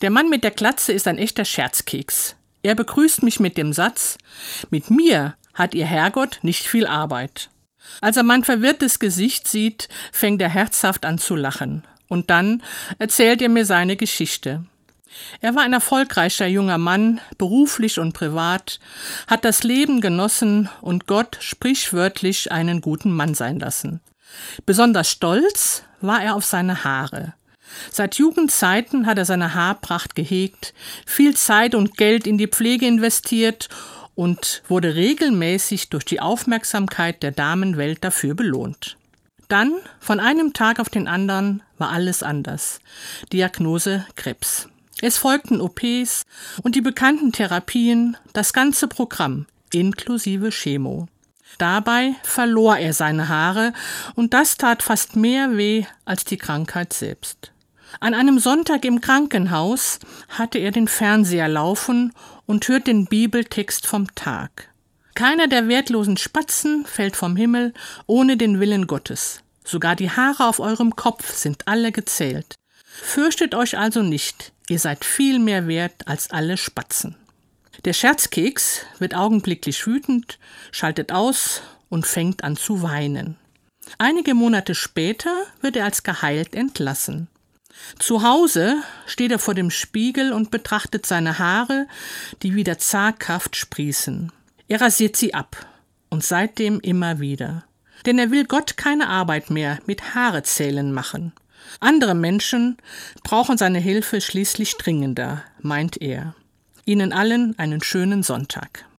Der Mann mit der Glatze ist ein echter Scherzkeks. Er begrüßt mich mit dem Satz, mit mir hat ihr Herrgott nicht viel Arbeit. Als er mein verwirrtes Gesicht sieht, fängt er herzhaft an zu lachen. Und dann erzählt er mir seine Geschichte. Er war ein erfolgreicher junger Mann, beruflich und privat, hat das Leben genossen und Gott sprichwörtlich einen guten Mann sein lassen. Besonders stolz war er auf seine Haare. Seit Jugendzeiten hat er seine Haarpracht gehegt, viel Zeit und Geld in die Pflege investiert und wurde regelmäßig durch die Aufmerksamkeit der Damenwelt dafür belohnt. Dann, von einem Tag auf den anderen, war alles anders. Diagnose Krebs. Es folgten OPs und die bekannten Therapien, das ganze Programm, inklusive Chemo. Dabei verlor er seine Haare, und das tat fast mehr weh als die Krankheit selbst. An einem Sonntag im Krankenhaus hatte er den Fernseher laufen und hört den Bibeltext vom Tag. Keiner der wertlosen Spatzen fällt vom Himmel ohne den Willen Gottes. Sogar die Haare auf eurem Kopf sind alle gezählt. Fürchtet euch also nicht, ihr seid viel mehr wert als alle Spatzen. Der Scherzkeks wird augenblicklich wütend, schaltet aus und fängt an zu weinen. Einige Monate später wird er als geheilt entlassen. Zu Hause steht er vor dem Spiegel und betrachtet seine Haare, die wieder zaghaft sprießen. Er rasiert sie ab und seitdem immer wieder. Denn er will Gott keine Arbeit mehr mit Haarezählen machen. Andere Menschen brauchen seine Hilfe schließlich dringender, meint er. Ihnen allen einen schönen Sonntag.